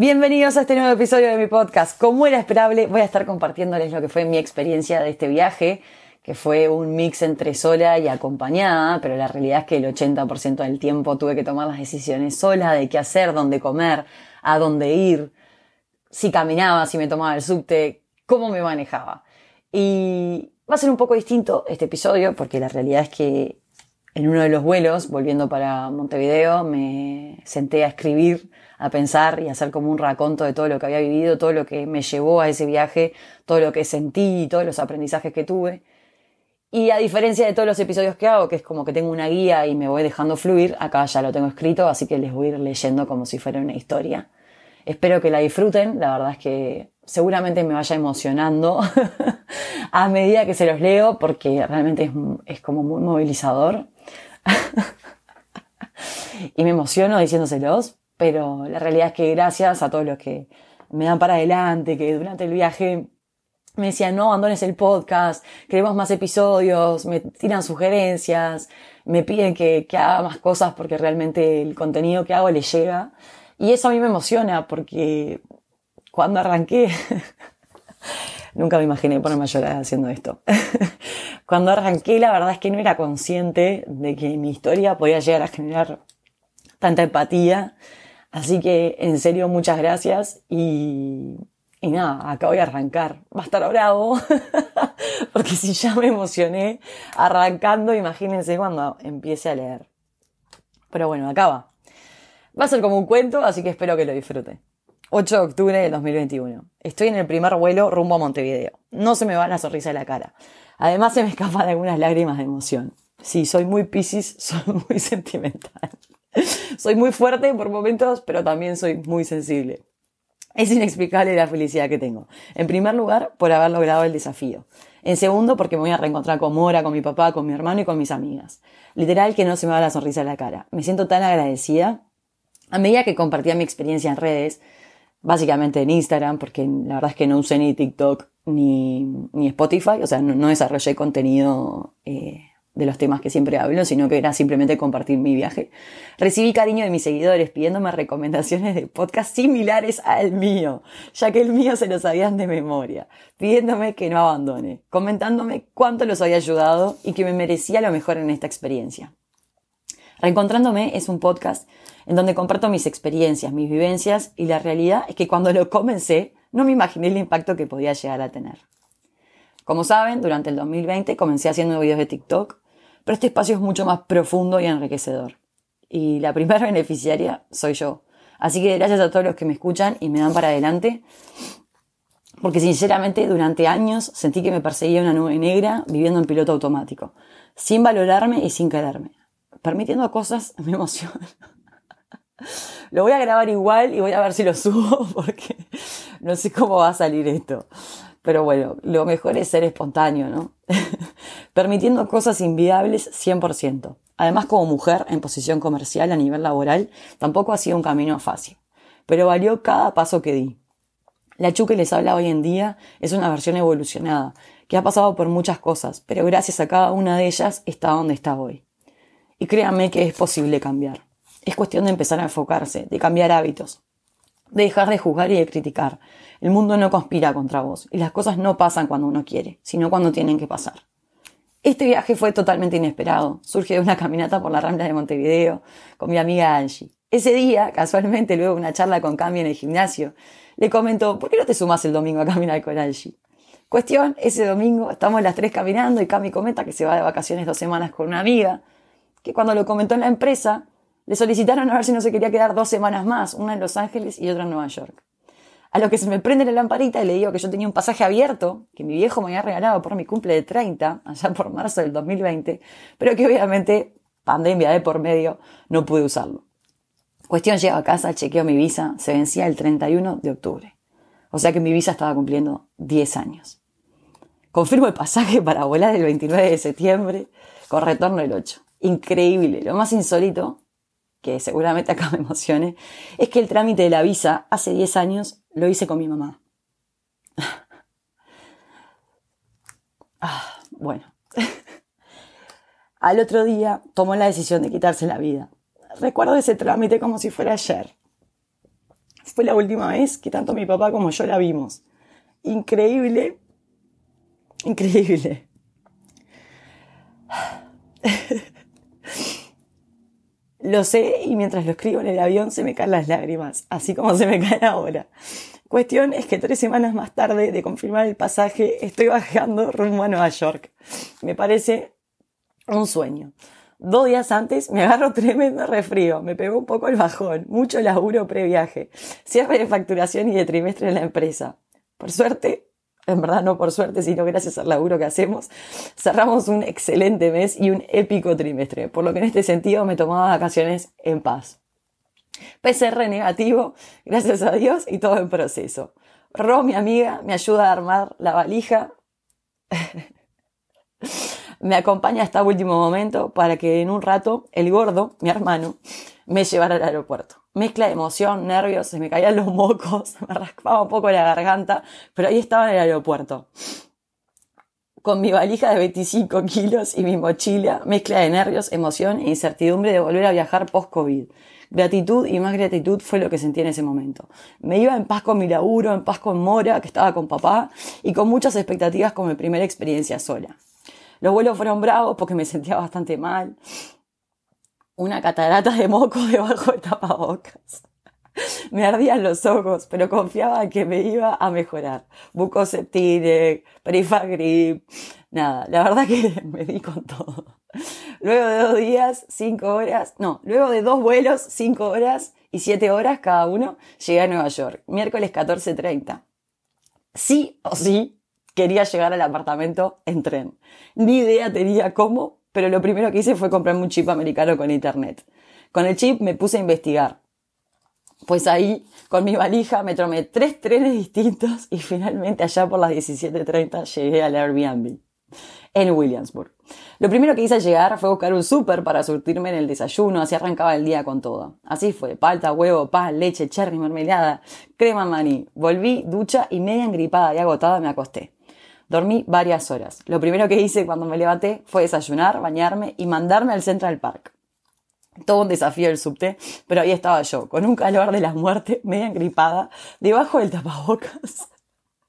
Bienvenidos a este nuevo episodio de mi podcast. Como era esperable, voy a estar compartiéndoles lo que fue mi experiencia de este viaje, que fue un mix entre sola y acompañada, pero la realidad es que el 80% del tiempo tuve que tomar las decisiones sola de qué hacer, dónde comer, a dónde ir, si caminaba, si me tomaba el subte, cómo me manejaba. Y va a ser un poco distinto este episodio porque la realidad es que en uno de los vuelos, volviendo para Montevideo, me senté a escribir a pensar y hacer como un raconto de todo lo que había vivido, todo lo que me llevó a ese viaje, todo lo que sentí, todos los aprendizajes que tuve. Y a diferencia de todos los episodios que hago, que es como que tengo una guía y me voy dejando fluir, acá ya lo tengo escrito, así que les voy a ir leyendo como si fuera una historia. Espero que la disfruten, la verdad es que seguramente me vaya emocionando a medida que se los leo, porque realmente es, es como muy movilizador. y me emociono diciéndoselos, pero la realidad es que gracias a todos los que me dan para adelante, que durante el viaje me decían, no abandones el podcast, queremos más episodios, me tiran sugerencias, me piden que, haga más cosas porque realmente el contenido que hago les llega. Y eso a mí me emociona porque cuando arranqué, nunca me imaginé ponerme a llorar haciendo esto. cuando arranqué, la verdad es que no era consciente de que mi historia podía llegar a generar tanta empatía Así que en serio muchas gracias y, nada, acá voy a arrancar. Va a estar bravo, porque si ya me emocioné arrancando, imagínense cuando empiece a leer. Pero bueno, acá va. A ser como un cuento, así que espero que lo disfruten. 8 de octubre del 2021. Estoy en el primer vuelo rumbo a Montevideo. No se me va la sonrisa de la cara. Además se me escapan algunas lágrimas de emoción. Sí, soy muy piscis, soy muy sentimental. soy muy fuerte por momentos, pero también soy muy sensible. Es inexplicable la felicidad que tengo. En primer lugar, por haber logrado el desafío. En segundo, porque me voy a reencontrar con Mora, con mi papá, con mi hermano y con mis amigas. Literal que no se me va la sonrisa en la cara. Me siento tan agradecida. A medida que compartía mi experiencia en redes, básicamente en Instagram, porque la verdad es que no usé ni TikTok ni, ni Spotify, o sea, no, desarrollé contenido eh, de los temas que siempre hablo, sino que era simplemente compartir mi viaje. Recibí cariño de mis seguidores pidiéndome recomendaciones de podcasts similares al mío, ya que el mío se lo sabían de memoria, pidiéndome que no abandone, comentándome cuánto los había ayudado y que me merecía lo mejor en esta experiencia. Reencontrándome es un podcast en donde comparto mis experiencias, mis vivencias y la realidad es que cuando lo comencé no me imaginé el impacto que podía llegar a tener. Como saben, durante el 2020 comencé haciendo videos de TikTok pero este espacio es mucho más profundo y enriquecedor. Y la primera beneficiaria soy yo. Así que gracias a todos los que me escuchan y me dan para adelante. Porque sinceramente durante años sentí que me perseguía una nube negra viviendo en piloto automático. Sin valorarme y sin quererme. Permitiendo cosas me emociona. Lo voy a grabar igual y voy a ver si lo subo porque no sé cómo va a salir esto. Pero bueno, lo mejor es ser espontáneo, ¿no? Permitiendo cosas inviables 100%. Además, como mujer en posición comercial a nivel laboral, tampoco ha sido un camino fácil. Pero valió cada paso que di. La Chu que les habla hoy en día es una versión evolucionada, que ha pasado por muchas cosas, pero gracias a cada una de ellas está donde está hoy. Y créanme que es posible cambiar. Es cuestión de empezar a enfocarse, de cambiar hábitos, de dejar de juzgar y de criticar. El mundo no conspira contra vos y las cosas no pasan cuando uno quiere, sino cuando tienen que pasar. Este viaje fue totalmente inesperado. Surge de una caminata por la rambla de Montevideo con mi amiga Angie. Ese día, casualmente, luego de una charla con Cami en el gimnasio, le comentó, ¿por qué no te sumas el domingo a caminar con Angie? Cuestión, ese domingo estamos las tres caminando y Cami comenta que se va de vacaciones dos semanas con una amiga, que cuando lo comentó en la empresa, le solicitaron a ver si no se quería quedar dos semanas más, una en Los Ángeles y otra en Nueva York. A lo que se me prende la lamparita y le digo que yo tenía un pasaje abierto, que mi viejo me había regalado por mi cumple de 30, allá por marzo del 2020, pero que obviamente, pandemia de por medio, no pude usarlo. Cuestión, llego a casa, chequeo mi visa, se vencía el 31 de octubre. O sea que mi visa estaba cumpliendo 10 años. Confirmo el pasaje para volar el 29 de septiembre, con retorno el 8. Increíble. Lo más insólito que seguramente acá me emocione, es que el trámite de la visa hace 10 años lo hice con mi mamá. ah, bueno. Al otro día tomó la decisión de quitarse la vida. Recuerdo ese trámite como si fuera ayer. fue la última vez que tanto mi papá como yo la vimos. Increíble, increíble. Lo sé y mientras lo escribo en el avión se me caen las lágrimas, así como se me caen ahora. Cuestión es que tres semanas más tarde de confirmar el pasaje estoy bajando rumbo a Nueva York. Me parece un sueño. Dos días antes me agarro tremendo resfrío, me pegó un poco el bajón, mucho laburo previaje, cierre de facturación y de trimestre en la empresa. Por suerte, en verdad no por suerte, sino gracias al laburo que hacemos, cerramos un excelente mes y un épico trimestre, por lo que en este sentido me tomaba vacaciones en paz. PCR negativo, gracias a Dios, y todo en proceso. Ro, mi amiga, me ayuda a armar la valija. me acompaña hasta último momento para que en un rato el gordo, mi hermano, me llevara al aeropuerto. Mezcla de emoción, nervios, se me caían los mocos, me raspaba un poco la garganta, pero ahí estaba en el aeropuerto. Con mi valija de 25 kilos y mi mochila, mezcla de nervios, emoción e incertidumbre de volver a viajar post-COVID. Gratitud y más gratitud fue lo que sentí en ese momento. Me iba en paz con mi laburo, en paz con Mora, que estaba con papá, y con muchas expectativas con mi primera experiencia sola. Los vuelos fueron bravos porque me sentía bastante mal. Una catarata de moco debajo de tapabocas. Me ardían los ojos, pero confiaba que me iba a mejorar. Bucoseptine, Perifagrip, nada, la verdad que me di con todo. Luego de dos días, cinco horas, no, luego de dos vuelos, cinco horas y siete horas cada uno, llegué a Nueva York, miércoles 14.30. Sí o sí, quería llegar al apartamento en tren. Ni idea tenía cómo, pero lo primero que hice fue comprarme un chip americano con internet. Con el chip me puse a investigar. Pues ahí, con mi valija, me tomé tres trenes distintos y finalmente allá por las 17.30 llegué al Airbnb en Williamsburg. Lo primero que hice al llegar fue buscar un súper para surtirme en el desayuno, así arrancaba el día con todo. Así fue, palta, huevo, pan, leche, cherry, mermelada, crema maní. Volví, ducha y media engripada y agotada me acosté. Dormí varias horas. Lo primero que hice cuando me levanté fue desayunar, bañarme y mandarme al Central Park. Todo un desafío el subte, pero ahí estaba yo, con un calor de la muerte, media engripada, debajo del tapabocas.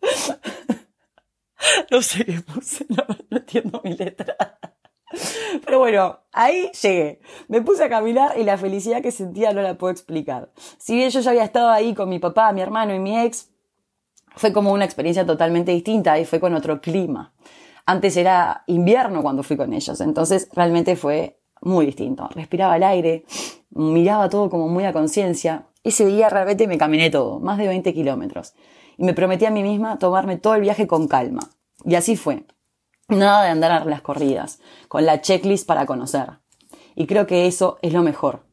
no sé qué puse, no, no entiendo mi letra. Pero bueno, ahí llegué. Me puse a caminar y la felicidad que sentía no la puedo explicar. Si bien yo ya había estado ahí con mi papá, mi hermano y mi ex, fue como una experiencia totalmente distinta y fue con otro clima. Antes era invierno cuando fui con ellos, entonces realmente fue muy distinto. Respiraba el aire, miraba todo como muy a conciencia. Ese día realmente me caminé todo, más de 20 kilómetros. Y me prometí a mí misma tomarme todo el viaje con calma. Y así fue. Nada de andar a las corridas, con la checklist para conocer. Y creo que eso es lo mejor.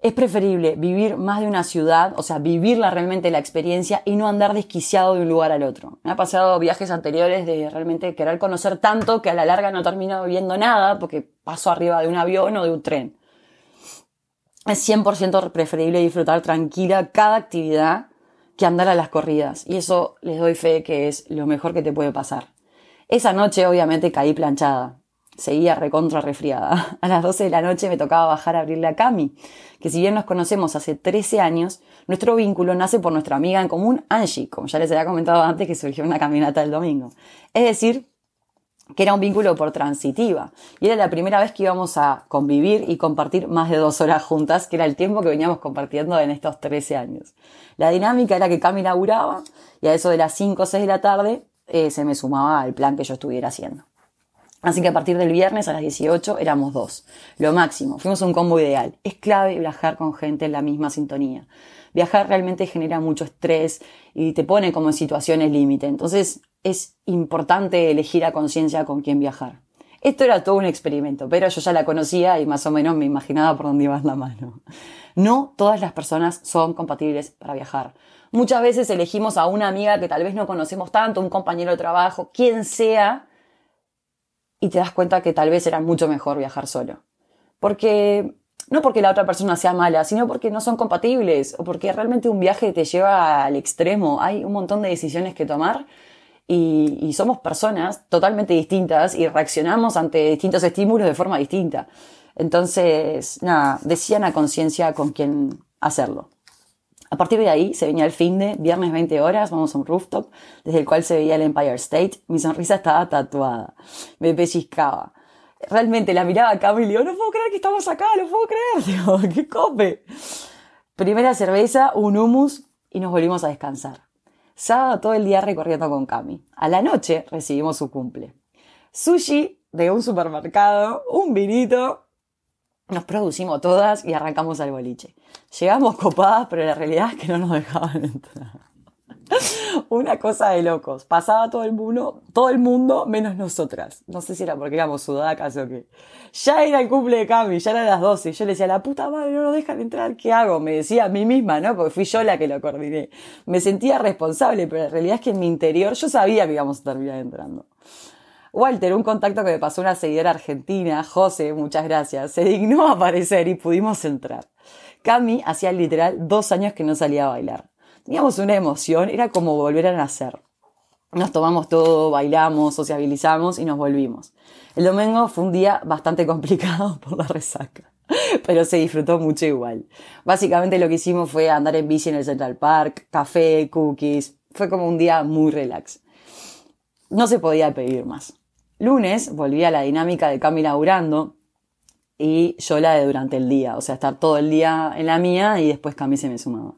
Es preferible vivir más de una ciudad, o sea, vivirla realmente la experiencia y no andar desquiciado de un lugar al otro. Me ha pasado viajes anteriores de realmente querer conocer tanto que a la larga no termino viendo nada porque paso arriba de un avión o de un tren. Es 100% preferible disfrutar tranquila cada actividad que andar a las corridas. Y eso les doy fe que es lo mejor que te puede pasar. Esa noche obviamente caí planchada seguía recontra resfriada. A las 12 de la noche me tocaba bajar a abrirle a Cami, que si bien nos conocemos hace 13 años, nuestro vínculo nace por nuestra amiga en común, Angie, como ya les había comentado antes que surgió una caminata el domingo. Es decir, que era un vínculo por transitiva. Y era la primera vez que íbamos a convivir y compartir más de dos horas juntas, que era el tiempo que veníamos compartiendo en estos 13 años. La dinámica era que Cami laburaba y a eso de las 5 o 6 de la tarde eh, se me sumaba al plan que yo estuviera haciendo. Así que a partir del viernes a las 18 éramos dos. Lo máximo, fuimos un combo ideal. Es clave viajar con gente en la misma sintonía. Viajar realmente genera mucho estrés y te pone como en situaciones límite. Entonces es importante elegir a conciencia con quién viajar. Esto era todo un experimento, pero yo ya la conocía y más o menos me imaginaba por dónde iba la mano. No todas las personas son compatibles para viajar. Muchas veces elegimos a una amiga que tal vez no conocemos tanto, un compañero de trabajo, quien sea, y te das cuenta que tal vez era mucho mejor viajar solo. Porque, no porque la otra persona sea mala, sino porque no son compatibles o porque realmente un viaje te lleva al extremo. Hay un montón de decisiones que tomar y, somos personas totalmente distintas y reaccionamos ante distintos estímulos de forma distinta. Entonces, nada, decían a conciencia con quién hacerlo. A partir de ahí se venía el fin de viernes 20 horas, vamos a un rooftop, desde el cual se veía el Empire State. Mi sonrisa estaba tatuada, me pellizcaba. Realmente la miraba a Cami y le digo, no puedo creer que estamos acá, no puedo creer, digo, qué cope. Primera cerveza, un hummus y nos volvimos a descansar. Sábado todo el día recorriendo con Cami. A la noche recibimos su cumple. Sushi de un supermercado, un vinito nos producimos todas y arrancamos al boliche. Llegamos copadas, pero la realidad es que no nos dejaban entrar. Una cosa de locos. Pasaba todo el mundo, todo el mundo menos nosotras. No sé si era porque éramos sudacas o qué. Ya era el cumple de Cami, ya eran las 12. Yo le decía, la puta madre, no nos dejan entrar, ¿qué hago? Me decía a mí misma, ¿no? Porque fui yo la que lo coordiné. Me sentía responsable, pero la realidad es que en mi interior yo sabía que íbamos a terminar entrando. Walter, un contacto que me pasó una seguidora argentina, José, muchas gracias, se dignó a aparecer y pudimos entrar. Cami hacía literal dos años que no salía a bailar. Teníamos una emoción, era como volver a nacer. Nos tomamos todo, bailamos, sociabilizamos y nos volvimos. El domingo fue un día bastante complicado por la resaca, pero se disfrutó mucho igual. Básicamente lo que hicimos fue andar en bici en el Central Park, café, cookies. Fue como un día muy relax. No se podía pedir más. Lunes volví a la dinámica de Cami laburando y yo la de durante el día, o sea, estar todo el día en la mía y después Cami se me sumaba.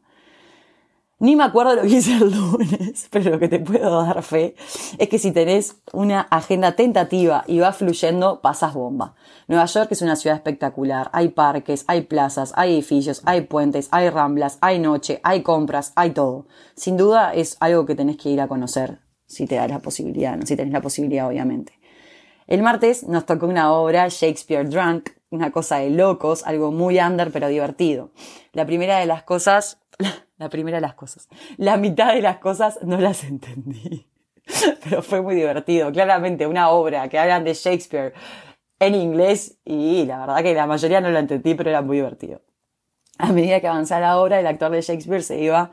Ni me acuerdo lo que hice el lunes, pero lo que te puedo dar fe es que si tenés una agenda tentativa y va fluyendo, pasas bomba. Nueva York es una ciudad espectacular. Hay parques, hay plazas, hay edificios, hay puentes, hay ramblas, hay noche, hay compras, hay todo. Sin duda es algo que tenés que ir a conocer si te da la posibilidad, ¿no? si tenés la posibilidad, obviamente. El martes nos tocó una obra Shakespeare Drunk, una cosa de locos, algo muy under pero divertido. La primera de las cosas, la primera de las cosas, la mitad de las cosas no las entendí, pero fue muy divertido. Claramente una obra que hablan de Shakespeare en inglés y la verdad que la mayoría no lo entendí, pero era muy divertido. A medida que avanzaba la obra, el actor de Shakespeare se iba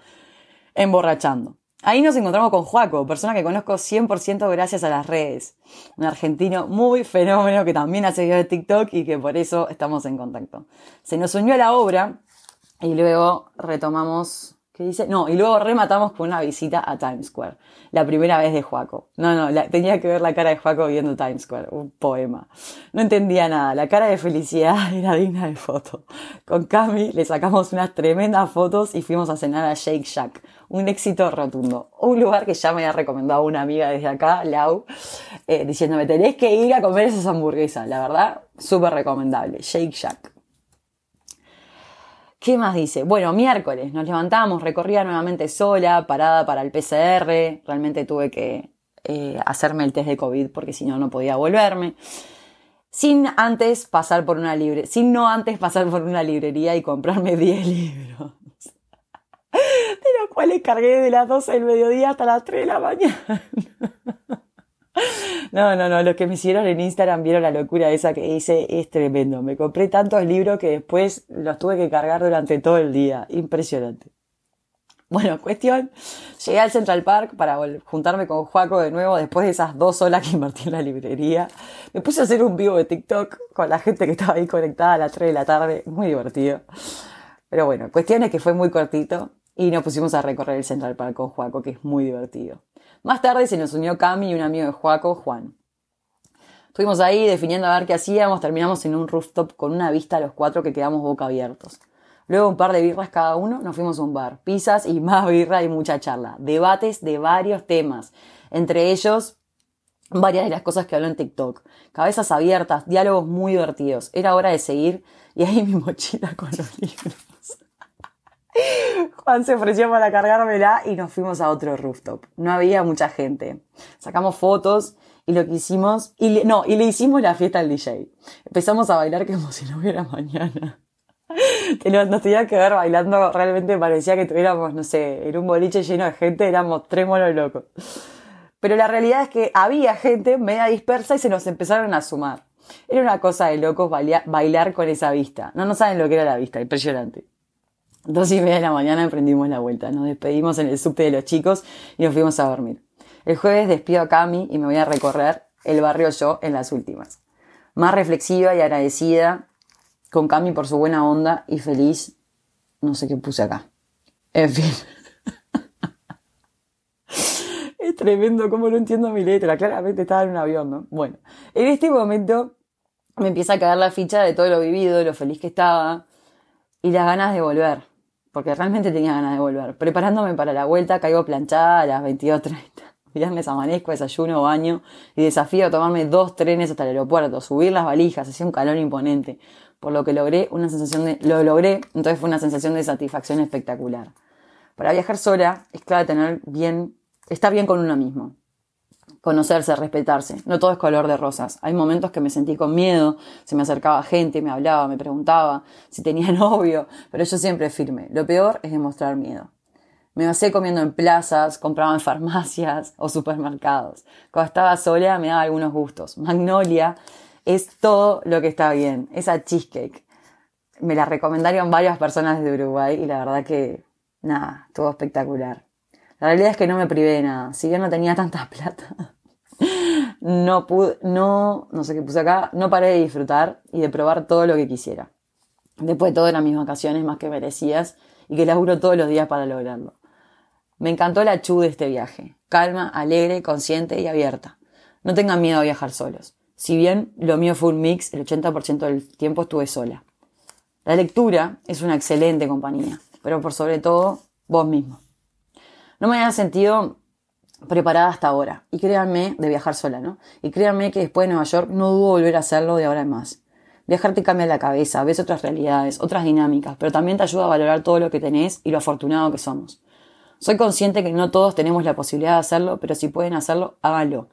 emborrachando. Ahí nos encontramos con Juaco, persona que conozco 100% gracias a las redes. Un argentino muy fenómeno que también ha seguido de TikTok y que por eso estamos en contacto. Se nos unió a la obra y luego retomamos ¿Qué dice? No, y luego rematamos con una visita a Times Square. La primera vez de Juaco. No, no, tenía que ver la cara de Juaco viendo Times Square. Un poema. No entendía nada. La cara de felicidad era digna de foto. Con Cami le sacamos unas tremendas fotos y fuimos a cenar a Shake Shack. Un éxito rotundo. Un lugar que ya me ha recomendado una amiga desde acá, Lau, eh, diciéndome, tenés que ir a comer esas hamburguesas. La verdad, súper recomendable. Shake Shack. ¿Qué más dice? Bueno, miércoles nos levantamos, recorría nuevamente sola, parada para el PCR. Realmente tuve que eh, hacerme el test de COVID porque si no, no podía volverme. Sin antes pasar por una libre, sin no antes pasar por una librería y comprarme 10 libros. De los cuales cargué de las 12 del mediodía hasta las 3 de la mañana. No, no, no, los que me hicieron en Instagram vieron la locura esa que hice, es tremendo. Me compré tantos libros que después los tuve que cargar durante todo el día. Impresionante. Bueno, cuestión, llegué al Central Park para juntarme con Juaco de nuevo después de esas dos horas que invertí en la librería. Me puse a hacer un vivo de TikTok con la gente que estaba ahí conectada a las 3 de la tarde, muy divertido. Pero bueno, cuestión es que fue muy cortito y nos pusimos a recorrer el Central Park con Juaco, que es muy divertido. Más tarde se nos unió Cami y un amigo de Juaco, Juan. Estuvimos ahí definiendo a ver qué hacíamos, terminamos en un rooftop con una vista a los cuatro que quedamos boca abiertos. Luego un par de birras cada uno, nos fuimos a un bar, pizzas y más birra y mucha charla. Debates de varios temas, entre ellos varias de las cosas que habló en TikTok. Cabezas abiertas, diálogos muy divertidos. Era hora de seguir y ahí mi mochila con los libros. Juan se ofreció para cargármela y nos fuimos a otro rooftop. No había mucha gente. Sacamos fotos y lo que hicimos, y no, y le hicimos la fiesta al DJ. Empezamos a bailar como si no hubiera mañana. Nos tenía que ver bailando, realmente parecía que tuviéramos, no sé, en un boliche lleno de gente, éramos tres monos locos. Pero la realidad es que había gente media dispersa y se nos empezaron a sumar. Era una cosa de locos bailar con esa vista. No, no saben lo que era la vista, impresionante. Dos y media de la mañana emprendimos la vuelta. Nos despedimos en el subte de los chicos y nos fuimos a dormir. El jueves despido a Cami y me voy a recorrer el barrio yo en las últimas. Más reflexiva y agradecida con Cami por su buena onda y feliz. No sé qué puse acá. En fin. es tremendo cómo no entiendo mi letra. Claramente estaba en un avión, ¿no? Bueno, en este momento me empieza a caer la ficha de todo lo vivido, de lo feliz que estaba y las ganas de volver. Porque realmente tenía ganas de volver. Preparándome para la vuelta, caigo planchada a las 22.30. Viernes amanezco, desayuno, baño y desafío a tomarme dos trenes hasta el aeropuerto, subir las valijas, hacía un calor imponente. Por lo que logré una sensación de, lo logré, entonces fue una sensación de satisfacción espectacular. Para viajar sola es clave tener bien, estar bien con uno mismo. Conocerse, respetarse. No todo es color de rosas. Hay momentos que me sentí con miedo, se me acercaba gente, me hablaba, me preguntaba si tenía novio, pero yo siempre firme. Lo peor es demostrar miedo. Me basé comiendo en plazas, compraba en farmacias o supermercados. Cuando estaba sola me daba algunos gustos. Magnolia es todo lo que está bien. Esa cheesecake. Me la recomendaron varias personas de Uruguay y la verdad que, nada, estuvo espectacular. La realidad es que no me privé de nada. Si bien no tenía tanta plata, no pude, no, no sé qué puse acá, no paré de disfrutar y de probar todo lo que quisiera. Después de todo eran mis vacaciones más que merecidas y que laburo todos los días para lograrlo. Me encantó la chu de este viaje. Calma, alegre, consciente y abierta. No tengan miedo a viajar solos. Si bien lo mío fue un mix, el 80% del tiempo estuve sola. La lectura es una excelente compañía, pero por sobre todo, vos mismo. No me había sentido preparada hasta ahora. Y créanme, de viajar sola, ¿no? Y créanme que después de Nueva York no dudo volver a hacerlo de ahora en más. Viajar te cambia la cabeza, ves otras realidades, otras dinámicas, pero también te ayuda a valorar todo lo que tenés y lo afortunado que somos. Soy consciente que no todos tenemos la posibilidad de hacerlo, pero si pueden hacerlo, háganlo.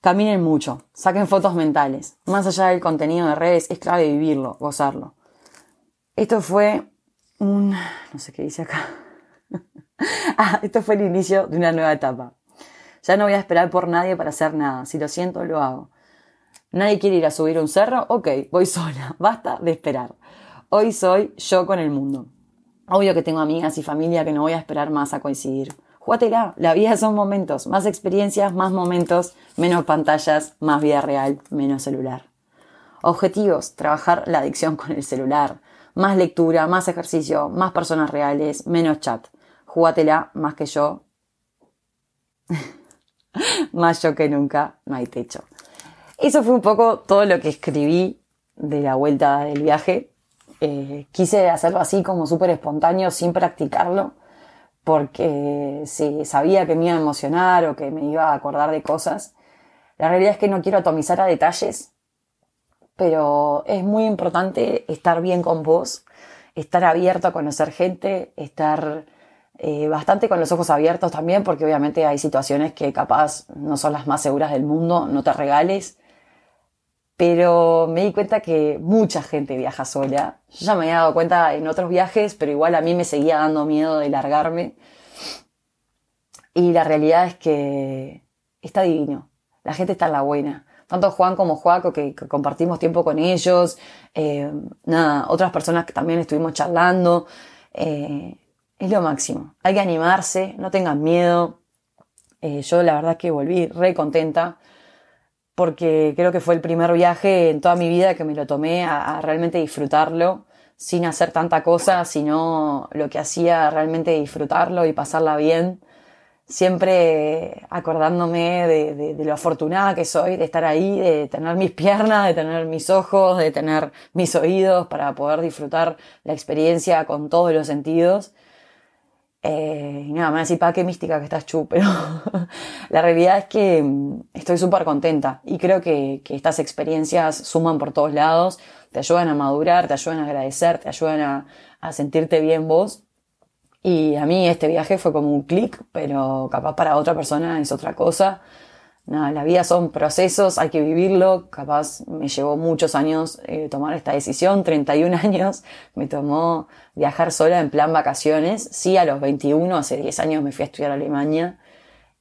Caminen mucho, saquen fotos mentales. Más allá del contenido de redes, es clave vivirlo, gozarlo. Esto fue un... no sé qué dice acá. ah, esto fue el inicio de una nueva etapa. Ya no voy a esperar por nadie para hacer nada. Si lo siento, lo hago. Nadie quiere ir a subir un cerro, ok, voy sola. Basta de esperar. Hoy soy yo con el mundo. Obvio que tengo amigas y familia que no voy a esperar más a coincidir. Júgatela, la vida son momentos, más experiencias, más momentos, menos pantallas, más vida real, menos celular. Objetivos, trabajar la adicción con el celular, más lectura, más ejercicio, más personas reales, menos chat. Júgatela más que yo. más yo que nunca, no hay techo. Eso fue un poco todo lo que escribí de la vuelta del viaje. Eh, quise hacerlo así como súper espontáneo, sin practicarlo, porque si sabía que me iba a emocionar o que me iba a acordar de cosas. La realidad es que no quiero atomizar a detalles, pero es muy importante estar bien con vos, estar abierto a conocer gente, estar eh, bastante con los ojos abiertos también, porque obviamente hay situaciones que capaz no son las más seguras del mundo, no te regales pero me di cuenta que mucha gente viaja sola. Yo ya me había dado cuenta en otros viajes, pero igual a mí me seguía dando miedo de largarme. Y la realidad es que está divino. La gente está en la buena. Tanto Juan como Juaco, que, compartimos tiempo con ellos. Eh, nada, otras personas que también estuvimos charlando. Eh, es lo máximo. Hay que animarse, no tengan miedo. Eh, yo la verdad es que volví re contenta porque creo que fue el primer viaje en toda mi vida que me lo tomé a, realmente disfrutarlo, sin hacer tanta cosa, sino lo que hacía realmente disfrutarlo y pasarla bien, siempre acordándome de, de, lo afortunada que soy de estar ahí, de tener mis piernas, de tener mis ojos, de tener mis oídos para poder disfrutar la experiencia con todos los sentidos eh, y nada, me decir, pa, qué mística que estás chu, pero la realidad es que mm, estoy súper contenta y creo que, que, estas experiencias suman por todos lados, te ayudan a madurar, te ayudan a agradecer, te ayudan a, a sentirte bien vos. Y a mí este viaje fue como un clic, pero capaz para otra persona es otra cosa nada, la vida son procesos, hay que vivirlo. Capaz me llevó muchos años eh, tomar esta decisión, 31 años me tomó viajar sola en plan vacaciones. Sí, a los 21, hace 10 años me fui a estudiar a Alemania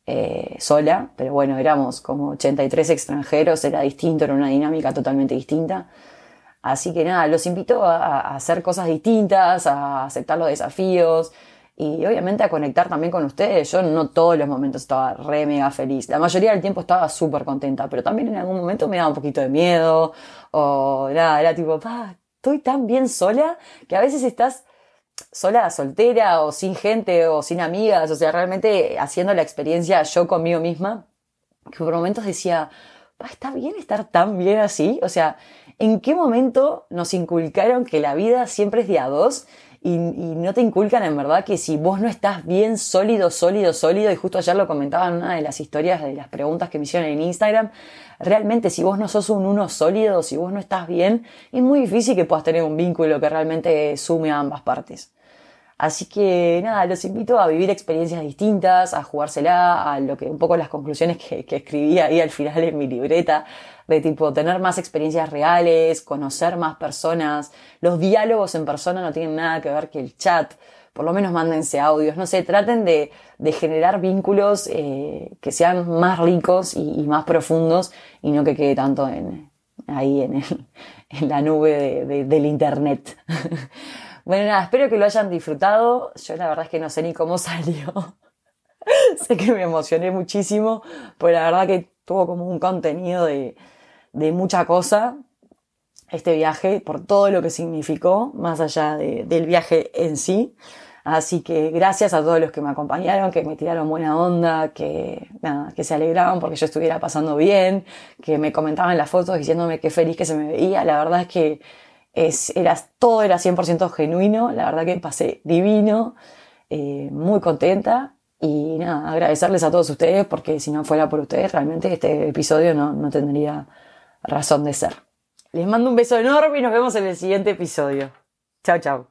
eh, sola, pero bueno, éramos como 83 extranjeros, era distinto, era una dinámica totalmente distinta. Así que nada, los invito a hacer cosas distintas, a aceptar los desafíos, y obviamente a conectar también con ustedes. Yo no todos los momentos estaba re mega feliz. La mayoría del tiempo estaba súper contenta, pero también en algún momento me daba un poquito de miedo o nada, era tipo, pa, estoy tan bien sola que a veces estás sola, soltera o sin gente o sin amigas, o sea, realmente haciendo la experiencia yo conmigo misma, que por momentos decía, ¿está bien estar tan bien así? O sea, ¿en qué momento nos inculcaron que la vida siempre es de a dos? Y, no te inculcan en verdad que si vos no estás bien sólido, sólido, sólido, y justo ayer lo comentaba en una de las historias de las preguntas que me hicieron en Instagram, realmente si vos no sos un uno sólido, si vos no estás bien, es muy difícil que puedas tener un vínculo que realmente sume a ambas partes. Así que nada, los invito a vivir experiencias distintas, a jugársela, a lo que un poco las conclusiones que, escribí ahí al final en mi libreta, de tipo tener más experiencias reales, conocer más personas. Los diálogos en persona no tienen nada que ver que el chat. Por lo menos mándense audios, no sé, traten de, de generar vínculos eh, que sean más ricos y, más profundos y no que quede tanto en, ahí en, en la nube de, del internet. Bueno, nada, espero que lo hayan disfrutado. Yo la verdad es que no sé ni cómo salió. sé que me emocioné muchísimo, pero la verdad que tuvo como un contenido de, de mucha cosa este viaje, por todo lo que significó, más allá del viaje en sí. Así que gracias a todos los que me acompañaron, que me tiraron buena onda, que nada, que se alegraban porque yo estuviera pasando bien, que me comentaban las fotos diciéndome qué feliz que se me veía. La verdad es que es, era, todo era 100% genuino, la verdad que pasé divino, eh, muy contenta y nada, agradecerles a todos ustedes porque si no fuera por ustedes realmente este episodio no, no tendría razón de ser. Les mando un beso enorme y nos vemos en el siguiente episodio. Chao, chao.